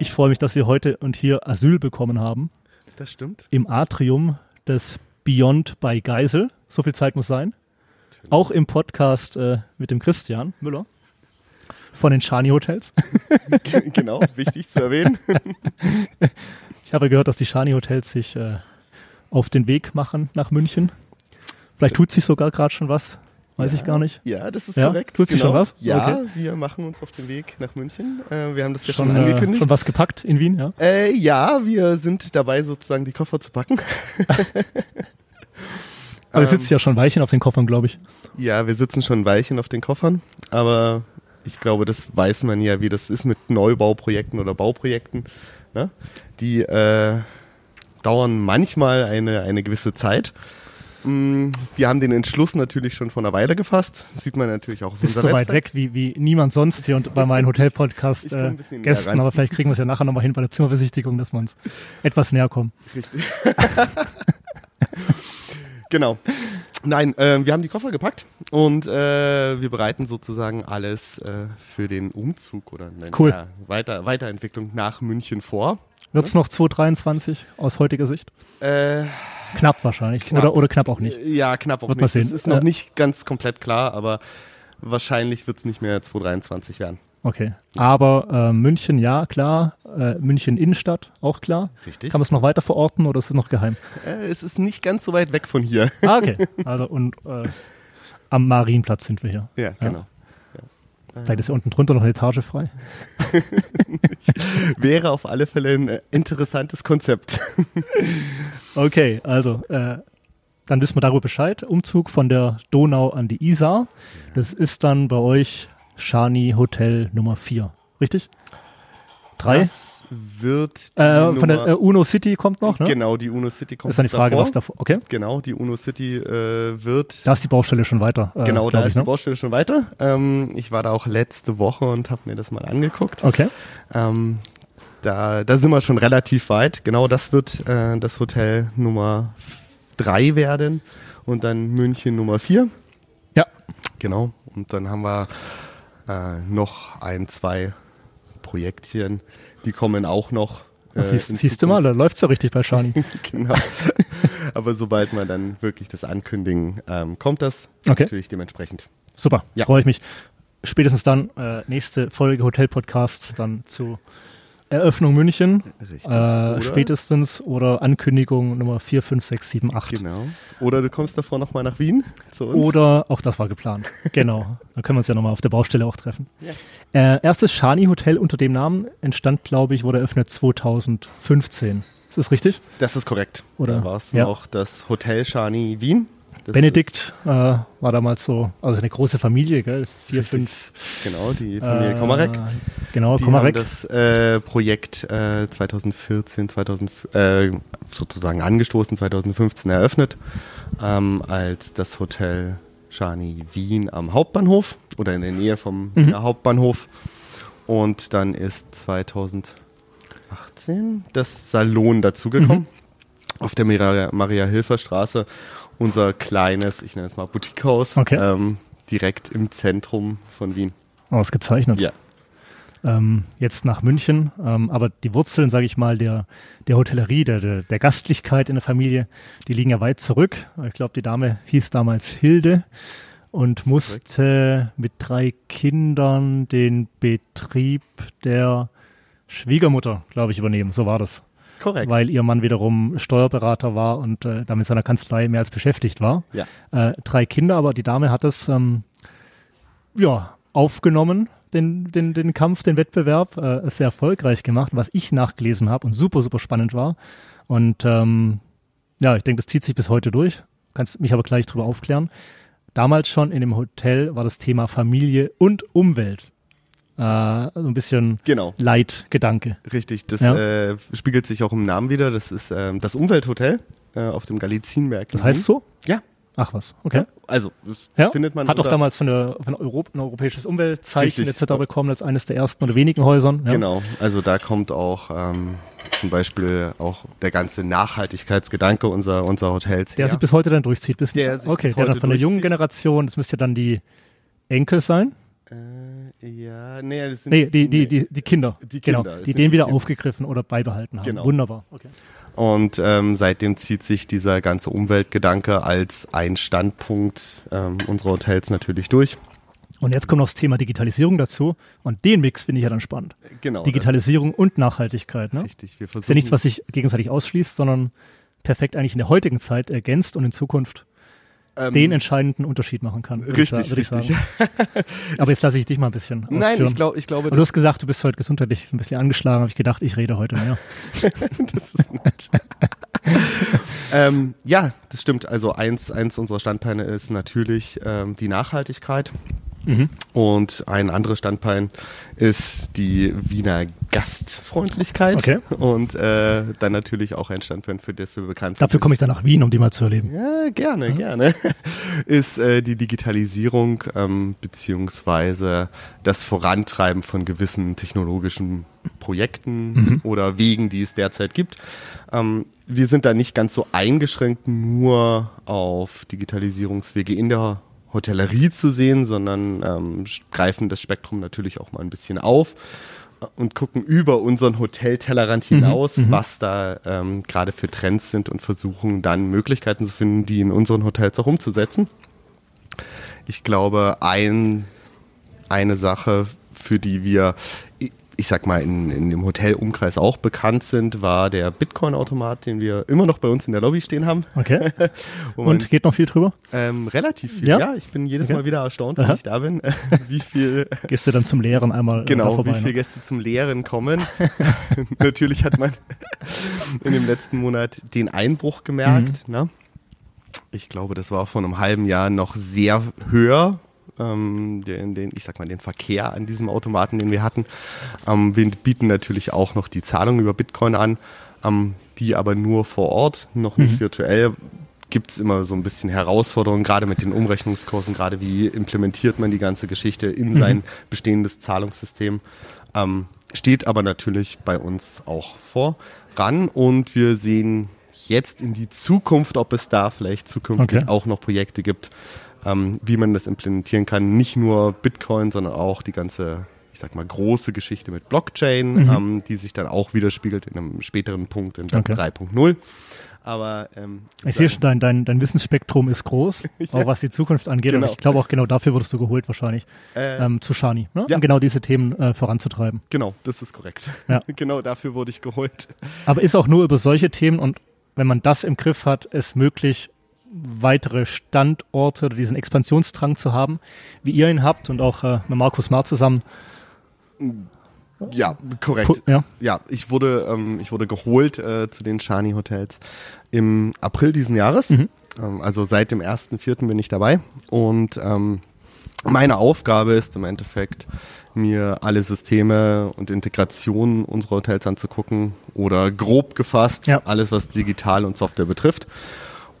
Ich freue mich, dass wir heute und hier Asyl bekommen haben. Das stimmt. Im Atrium des Beyond bei Geisel. So viel Zeit muss sein. Auch im Podcast äh, mit dem Christian Müller von den Shani Hotels. genau, wichtig zu erwähnen. ich habe gehört, dass die Shani Hotels sich äh, auf den Weg machen nach München. Vielleicht tut sich sogar gerade schon was. Weiß ja, ich gar nicht. Ja, das ist ja? korrekt. Tut sich genau. schon was? Ja, okay. wir machen uns auf den Weg nach München. Äh, wir haben das ja schon, schon äh, angekündigt. Äh, schon was gepackt in Wien, ja? Äh, ja, wir sind dabei, sozusagen die Koffer zu packen. aber ihr sitzt ja schon Weichen auf den Koffern, glaube ich. Ja, wir sitzen schon Weichen auf den Koffern, aber ich glaube, das weiß man ja, wie das ist mit Neubauprojekten oder Bauprojekten. Ne? Die äh, dauern manchmal eine, eine gewisse Zeit. Mm, wir haben den Entschluss natürlich schon vor einer Weile gefasst. Das sieht man natürlich auch auf Bist unserer so weit weg wie, wie niemand sonst hier und bei meinen Hotel-Podcast äh, aber vielleicht kriegen wir es ja nachher nochmal hin bei der Zimmerbesichtigung, dass wir uns etwas näher kommen. Richtig. genau. Nein, äh, wir haben die Koffer gepackt und äh, wir bereiten sozusagen alles äh, für den Umzug oder nein, cool. ja, Weiter, Weiterentwicklung nach München vor. Wird es noch 2023 aus heutiger Sicht? Äh, knapp wahrscheinlich. Knapp. Oder, oder knapp auch nicht. Ja, knapp auch Wird nicht. Das ist noch nicht ganz komplett klar, aber wahrscheinlich wird es nicht mehr 2023 werden. Okay. Aber äh, München, ja, klar. Äh, München Innenstadt, auch klar. Richtig. Kann man es noch weiter verorten oder ist es noch geheim? Äh, es ist nicht ganz so weit weg von hier. Ah, okay. Also und äh, am Marienplatz sind wir hier. Ja, genau. Vielleicht ist ja unten drunter noch eine Etage frei. Wäre auf alle Fälle ein äh, interessantes Konzept. okay, also äh, dann wissen wir darüber Bescheid. Umzug von der Donau an die Isar. Das ist dann bei euch Shani Hotel Nummer 4, richtig? Drei? Das wird äh, von der äh, Uno City kommt noch, ne? Genau, die Uno City kommt. Ist dann die Frage, davor. was davor. Okay. Genau, die Uno City äh, wird. Da ist die Baustelle schon weiter. Äh, genau, da ist ne? die Baustelle schon weiter. Ähm, ich war da auch letzte Woche und habe mir das mal angeguckt. Okay. Ähm, da, da sind wir schon relativ weit. Genau, das wird äh, das Hotel Nummer drei werden und dann München Nummer vier. Ja. Genau. Und dann haben wir äh, noch ein, zwei Projektchen die kommen auch noch. Äh, siehst, siehst du mal, da läuft es ja richtig bei Shani. genau. Aber sobald man dann wirklich das ankündigen, ähm, kommt das okay. natürlich dementsprechend. Super, ja. freue ich mich. Spätestens dann äh, nächste Folge Hotel Podcast dann zu Eröffnung München. Richtig. Äh, oder spätestens oder Ankündigung Nummer 4, 5, 6, 7, 8. Genau. Oder du kommst davor nochmal nach Wien zu uns. Oder auch das war geplant. genau. Dann können wir uns ja nochmal auf der Baustelle auch treffen. Ja. Äh, erstes Shani Hotel unter dem Namen entstand, glaube ich, wurde eröffnet 2015. Ist das richtig? Das ist korrekt. Oder? Da war es ja. noch das Hotel Shani Wien. Das Benedikt äh, war damals so, also eine große Familie, gell? Vier, Richtig. fünf. Genau, die Familie äh, Komarek. Genau, die Komarek. Haben das äh, Projekt äh, 2014, 2000, äh, sozusagen angestoßen, 2015 eröffnet, ähm, als das Hotel Shani Wien am Hauptbahnhof oder in der Nähe vom mhm. Hauptbahnhof. Und dann ist 2018 das Salon dazugekommen. Mhm. Auf der Maria-Hilfer-Straße unser kleines, ich nenne es mal Boutiquehaus, okay. ähm, direkt im Zentrum von Wien. Ausgezeichnet. Ja. Ähm, jetzt nach München, ähm, aber die Wurzeln, sage ich mal, der, der Hotellerie, der, der, der, Gastlichkeit in der Familie, die liegen ja weit zurück. Ich glaube, die Dame hieß damals Hilde und musste mit drei Kindern den Betrieb der Schwiegermutter, glaube ich, übernehmen. So war das. Korrekt. Weil ihr Mann wiederum Steuerberater war und äh, damit seiner Kanzlei mehr als beschäftigt war. Ja. Äh, drei Kinder, aber die Dame hat es ähm, ja, aufgenommen, den, den, den Kampf, den Wettbewerb, äh, sehr erfolgreich gemacht, was ich nachgelesen habe und super, super spannend war. Und ähm, ja, ich denke, das zieht sich bis heute durch. Kannst mich aber gleich drüber aufklären. Damals schon in dem Hotel war das Thema Familie und Umwelt so ein bisschen genau. Leitgedanke. Richtig, das ja. äh, spiegelt sich auch im Namen wieder. Das ist ähm, das Umwelthotel äh, auf dem Galizienberg. Das heißt so? Ja. Ach was, okay. Ja, also, das ja? findet man. Hat auch damals von der, von der Europ ein europäisches Umweltzeichen Richtig. etc. bekommen, als eines der ersten oder wenigen Häusern. Genau, also da kommt auch ähm, zum Beispiel auch der ganze Nachhaltigkeitsgedanke unserer, unserer Hotels. Der her. sich bis heute dann durchzieht. Bis der okay, der dann von der jungen Generation, das müsste ja dann die Enkel sein. Äh, Ja, nee, das sind Nee, die, die, die, die Kinder. Die genau, Kinder, es die den wieder Kinder. aufgegriffen oder beibehalten haben. Genau. Wunderbar. Okay. Und ähm, seitdem zieht sich dieser ganze Umweltgedanke als ein Standpunkt ähm, unserer Hotels natürlich durch. Und jetzt kommt noch das Thema Digitalisierung dazu. Und den Mix finde ich ja dann spannend. Genau. Digitalisierung und Nachhaltigkeit. Ne? das- Richtig. Wir versuchen, ist ja nichts, was sich gegenseitig ausschließt, sondern perfekt eigentlich in der heutigen Zeit ergänzt und in Zukunft ähm, den entscheidenden Unterschied machen kann. Richtig, ich richtig. Aber jetzt lasse ich dich mal ein bisschen Nein, ausführen. ich, glaub, ich glaube, Aber du hast gesagt, du bist heute gesundheitlich ein bisschen angeschlagen. Habe ich gedacht, ich rede heute mehr. das ist nett. ähm, ja, das stimmt. Also eins, eins unserer Standbeine ist natürlich ähm, die Nachhaltigkeit. Mhm. Und ein anderes Standbein ist die Wiener Gastfreundlichkeit. Okay. Und äh, dann natürlich auch ein Standbein, für das wir bekannt sind. Dafür komme ich dann nach Wien, um die mal zu erleben. Ja, gerne, gerne. Ist äh, die Digitalisierung ähm, beziehungsweise das Vorantreiben von gewissen technologischen Projekten oder Wegen, die es derzeit gibt. Ähm, wir sind da nicht ganz so eingeschränkt nur auf Digitalisierungswege in der Hotellerie zu sehen, sondern ähm, greifen das Spektrum natürlich auch mal ein bisschen auf und gucken über unseren Hoteltellerrand hinaus, was da ähm, gerade für Trends sind und versuchen dann Möglichkeiten zu finden, die in unseren Hotels auch umzusetzen. Ich glaube, ein, eine Sache, für die wir, ich- sag mal, in, in dem Hotelumkreis auch bekannt sind, war der Bitcoin-Automat, den wir immer noch bei uns in der Lobby stehen haben. Okay. Man, Und geht noch viel drüber? ähm, relativ viel. Ja? Ja, ich bin jedes Okay. Mal wieder erstaunt, wenn Aha. ich da bin, wie viel du dann zum Lehren einmal äh, Genau, vorbei? wie viele ne? Gäste zum Lehren kommen. Natürlich hat man in dem letzten Monat den Einbruch gemerkt. Mhm. Ne? Ich glaube, das war vor einem halben Jahr noch sehr höher. Ähm, den, den, ich sag mal, den Verkehr an diesem Automaten, den wir hatten. Ähm, wir bieten natürlich auch noch die Zahlung über Bitcoin an, ähm, die aber nur vor Ort, noch nicht Mhm. virtuell. Gibt es immer so ein bisschen Herausforderungen, gerade mit den Umrechnungskursen, gerade wie implementiert man die ganze Geschichte in Mhm. sein bestehendes Zahlungssystem. Ähm, steht aber natürlich bei uns auch voran und wir sehen jetzt in die Zukunft, ob es da vielleicht zukünftig Okay. auch noch Projekte gibt, ähm, wie man das implementieren kann. Nicht nur Bitcoin, sondern auch die ganze, ich sag mal, große Geschichte mit Blockchain, Mhm. ähm, die sich dann auch widerspiegelt in einem späteren Punkt in Okay. 3.0. Aber ähm, Ich sehe schon, dein, dein, dein Wissensspektrum ist groß, auch was die Zukunft angeht. Genau. Und ich glaube auch genau dafür wurdest du geholt wahrscheinlich, Äh, ähm, zu Shani, ne? ja. um genau diese Themen äh, voranzutreiben. Genau, das ist korrekt. Ja. genau dafür wurde ich geholt. Aber ist auch nur über solche Themen und wenn man das im Griff hat, ist möglich, weitere Standorte oder diesen Expansionsdrang zu haben, wie ihr ihn habt und auch äh, mit Markus Mar zusammen. Ja, korrekt. Ja, Ja, ich wurde, ähm, ich wurde geholt äh, zu den Shani Hotels im April diesen Jahres. Mhm. Ähm, also seit dem 1.4. bin ich dabei. Und ähm, meine Aufgabe ist im Endeffekt, mir alle Systeme und Integrationen unserer Hotels anzugucken oder grob gefasst Ja. alles, was digital und Software betrifft.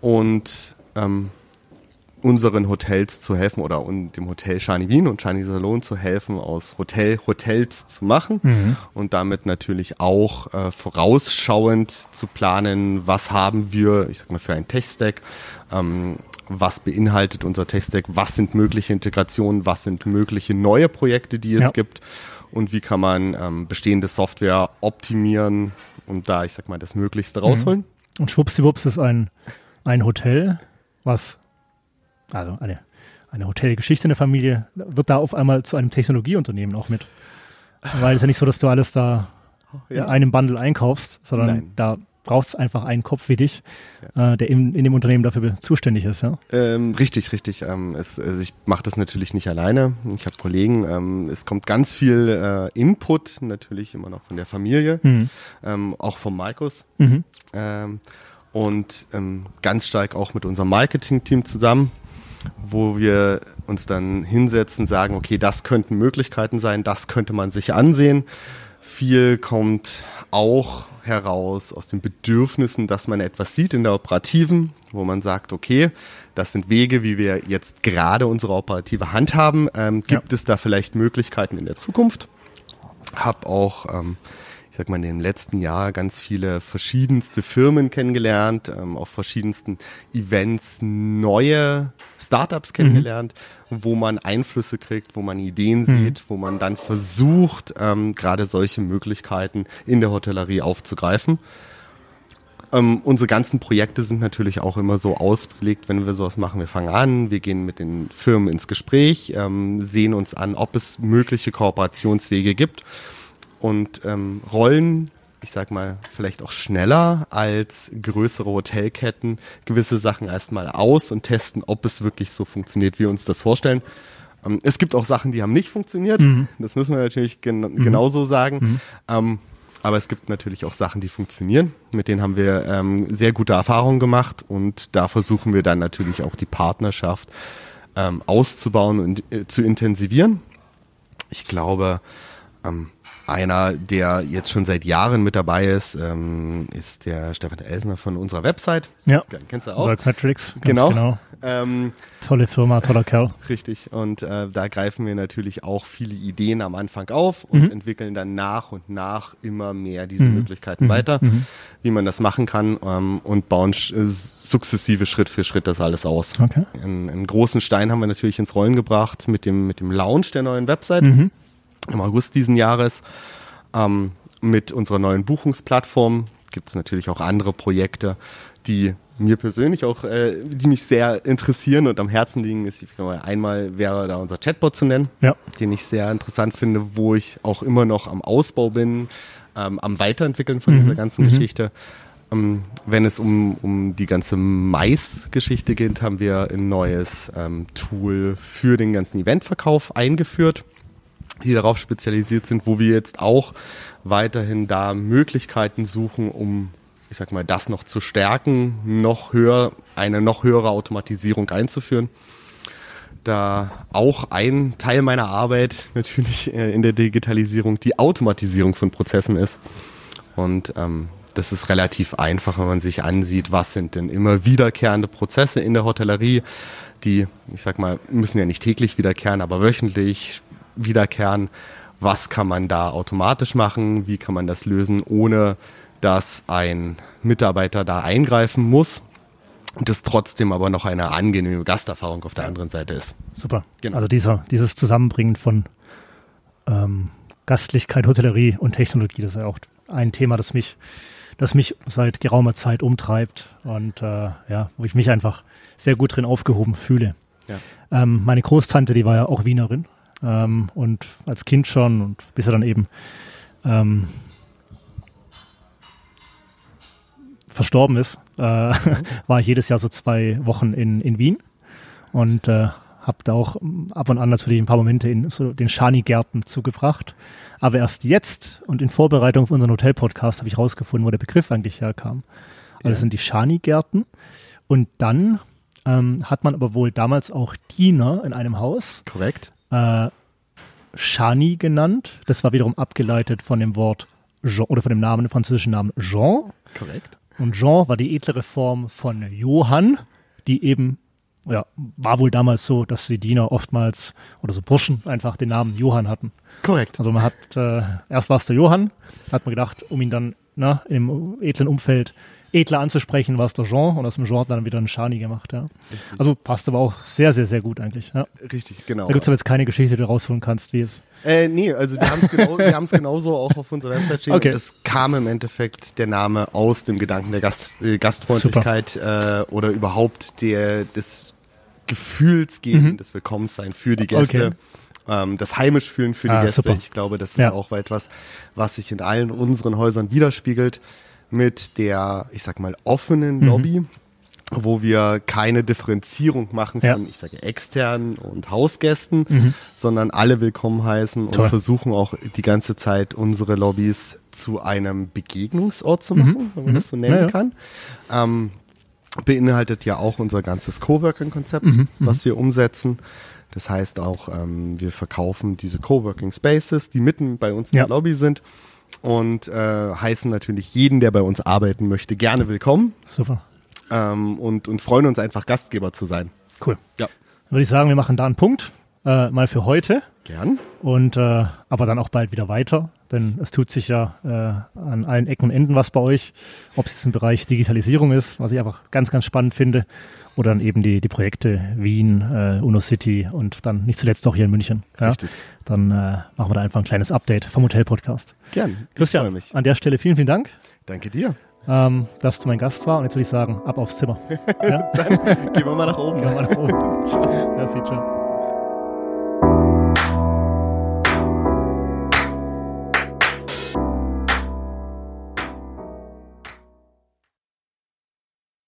Und ähm, unseren Hotels zu helfen oder dem Hotel Shani Wien und Shani Salon zu helfen, aus Hotel Hotels zu machen Mhm. und damit natürlich auch äh, vorausschauend zu planen, was haben wir, ich sag mal, für ein Tech-Stack, ähm, was beinhaltet unser Tech-Stack, was sind mögliche Integrationen, was sind mögliche neue Projekte, die es Ja. gibt und wie kann man ähm, bestehende Software optimieren und da, ich sag mal, das Möglichste rausholen. und schwuppsiwupps ist ein, ein Hotel, was, also eine, eine Hotelgeschichte in der Familie, wird da auf einmal zu einem Technologieunternehmen auch mit. Weil es ja nicht so, dass du alles da Ja. in einem Bundle einkaufst, sondern Nein. da braucht es einfach einen Kopf wie dich, äh, der in, in dem Unternehmen dafür zuständig ist. Ja? Ähm, richtig, richtig. Ähm, es, also ich mache das natürlich nicht alleine. Ich habe Kollegen. Ähm, es kommt ganz viel äh, Input, natürlich immer noch von der Familie, Mhm. ähm, auch vom Markus. Mhm. Und ähm, ganz stark auch mit unserem Marketing-Team zusammen, wo wir uns dann hinsetzen, sagen, okay, das könnten Möglichkeiten sein, das könnte man sich ansehen. Viel kommt auch heraus aus den Bedürfnissen, dass man etwas sieht in der Operativen, wo man sagt, okay, das sind Wege, wie wir jetzt gerade unsere operative handhaben. Ähm, gibt es da vielleicht Möglichkeiten in der Zukunft? Hab auch, ähm, sag mal, in dem letzten Jahr ganz viele verschiedenste Firmen kennengelernt, ähm, auf verschiedensten Events neue Startups kennengelernt, mhm. wo man Einflüsse kriegt, wo man Ideen mhm. sieht, wo man dann versucht, ähm, gerade solche Möglichkeiten in der Hotellerie aufzugreifen. Ähm, unsere ganzen Projekte sind natürlich auch immer so ausgelegt, wenn wir sowas machen. Wir fangen an, wir gehen mit den Firmen ins Gespräch, ähm, sehen uns an, ob es mögliche Kooperationswege gibt und ähm, rollen, ich sag mal, vielleicht auch schneller als größere Hotelketten gewisse Sachen erstmal aus und testen, ob es wirklich so funktioniert, wie wir uns das vorstellen. Ähm, es gibt auch Sachen, die haben nicht funktioniert. Mhm. Das müssen wir natürlich gen mhm. genauso sagen. Mhm. Ähm, aber es gibt natürlich auch Sachen, die funktionieren. Mit denen haben wir ähm, sehr gute Erfahrungen gemacht und da versuchen wir dann natürlich auch die Partnerschaft ähm, auszubauen und äh, zu intensivieren. Ich glaube, ähm, einer, der jetzt schon seit Jahren mit dabei ist, ähm, ist der Stefan Elsner von unserer Website. Ja. Kennst du auch? Workmetrics. Genau. genau. Ähm, Tolle Firma, toller Kerl. Richtig. Und äh, da greifen wir natürlich auch viele Ideen am Anfang auf und mhm. entwickeln dann nach und nach immer mehr diese mhm. Möglichkeiten mhm. weiter, mhm. wie man das machen kann ähm, und bauen äh, sukzessive Schritt für Schritt das alles aus. Okay. Einen, einen, großen Stein haben wir natürlich ins Rollen gebracht mit dem, mit dem Launch der neuen Website. Im August diesen Jahres. Ähm, mit unserer neuen Buchungsplattform gibt es natürlich auch andere Projekte, die mir persönlich auch, äh, die mich sehr interessieren und am Herzen liegen. Ist, einmal wäre da unser Chatbot zu nennen, ja. den ich sehr interessant finde, wo ich auch immer noch am Ausbau bin, ähm, am Weiterentwickeln von mhm. dieser ganzen mhm. Geschichte. Ähm, wenn es um, um die ganze Mais-Geschichte geht, haben wir ein neues ähm, Tool für den ganzen Eventverkauf eingeführt die darauf spezialisiert sind, wo wir jetzt auch weiterhin da Möglichkeiten suchen, um, ich sag mal, das noch zu stärken, noch höher, eine noch höhere Automatisierung einzuführen. Da auch ein Teil meiner Arbeit natürlich äh, in der Digitalisierung die Automatisierung von Prozessen ist. Und ähm, das ist relativ einfach, wenn man sich ansieht, was sind denn immer wiederkehrende Prozesse in der Hotellerie, die, ich sag mal, müssen ja nicht täglich wiederkehren, aber wöchentlich, wiederkehren. Was kann man da automatisch machen? Wie kann man das lösen, ohne dass ein Mitarbeiter da eingreifen muss? Und das trotzdem aber noch eine angenehme Gasterfahrung auf der anderen Seite ist. Super. Genau. Also dieser, dieses Zusammenbringen von ähm, Gastlichkeit, Hotellerie und Technologie, das ist ja auch ein Thema, das mich, das mich seit geraumer Zeit umtreibt und äh, ja, wo ich mich einfach sehr gut drin aufgehoben fühle. Ja. Ähm, meine Großtante, die war ja auch Wienerin ähm, und als Kind schon und bis er dann eben ähm, verstorben ist, äh, war ich jedes Jahr so zwei Wochen in, in Wien und äh, habe da auch ab und an natürlich ein paar Momente in so den Schani-Gärten zugebracht. Aber erst jetzt und in Vorbereitung auf unseren Hotel-Podcast habe ich rausgefunden, wo der Begriff eigentlich herkam. Also ja. das sind die Schani-Gärten. Und dann ähm, hat man aber wohl damals auch Diener in einem Haus. Korrekt äh, Shani genannt. Das war wiederum abgeleitet von dem Wort Jean oder von dem Namen, dem französischen Namen Jean. Korrekt. Und Jean war die edlere Form von Johann, die eben, ja, war wohl damals so, dass die Diener oftmals oder so Burschen einfach den Namen Johann hatten. Korrekt. Also man hat, äh, erst war es der Johann, hat man gedacht, um ihn dann na, im edlen Umfeld edler anzusprechen, war es der Jean und aus dem Jean hat dann wieder ein Shani gemacht. Ja. Also passt aber auch sehr, sehr, sehr gut eigentlich. Ja. Richtig, genau. Da gibt es aber jetzt keine Geschichte, die du rausholen kannst, wie es. Äh, nee, also wir haben es genau, wir genauso auch auf unserer Website stehen. Okay. Und das kam im Endeffekt der Name aus dem Gedanken der Gast, äh, Gastfreundlichkeit äh, oder überhaupt der des Gefühls geben, mhm. des Willkommenssein für die Gäste. Okay ähm, das heimisch fühlen für die ah, Gäste. Super. Ich glaube, das ist ja. auch etwas, was sich in allen unseren Häusern widerspiegelt mit der, ich sag mal, offenen mhm. Lobby, wo wir keine Differenzierung machen von, ja. ich sage, externen und Hausgästen, mhm. sondern alle willkommen heißen Toll. und versuchen auch die ganze Zeit unsere Lobbys zu einem Begegnungsort zu machen, mhm. wenn man das so nennen ja, ja. kann. Ähm, beinhaltet ja auch unser ganzes Coworking-Konzept, mhm. mhm. was wir umsetzen. Das heißt auch, ähm, wir verkaufen diese Coworking Spaces, die mitten bei uns in der Lobby sind und äh, heißen natürlich jeden, der bei uns arbeiten möchte, gerne willkommen. Super. Ähm, und, und freuen uns einfach, Gastgeber zu sein. Cool. Ja. Dann würde ich sagen, wir machen da einen Punkt, äh, mal für heute. Gern. Und äh, aber dann auch bald wieder weiter. Denn es tut sich ja äh, an allen Ecken und Enden was bei euch, ob es jetzt im Bereich Digitalisierung ist, was ich einfach ganz, ganz spannend finde, oder dann eben die, die Projekte Wien, äh, Uno City und dann nicht zuletzt auch hier in München. Ja? Richtig. Dann äh, machen wir da einfach ein kleines Update vom Hotel-Podcast. Gern. Ich freue Christian, mich. an der Stelle vielen, vielen Dank, Danke dir. ähm, dass du mein Gast war und jetzt würde ich sagen, ab aufs Zimmer. ja? Gehen wir mal nach oben. Gehen wir mal nach oben. Merci, ciao.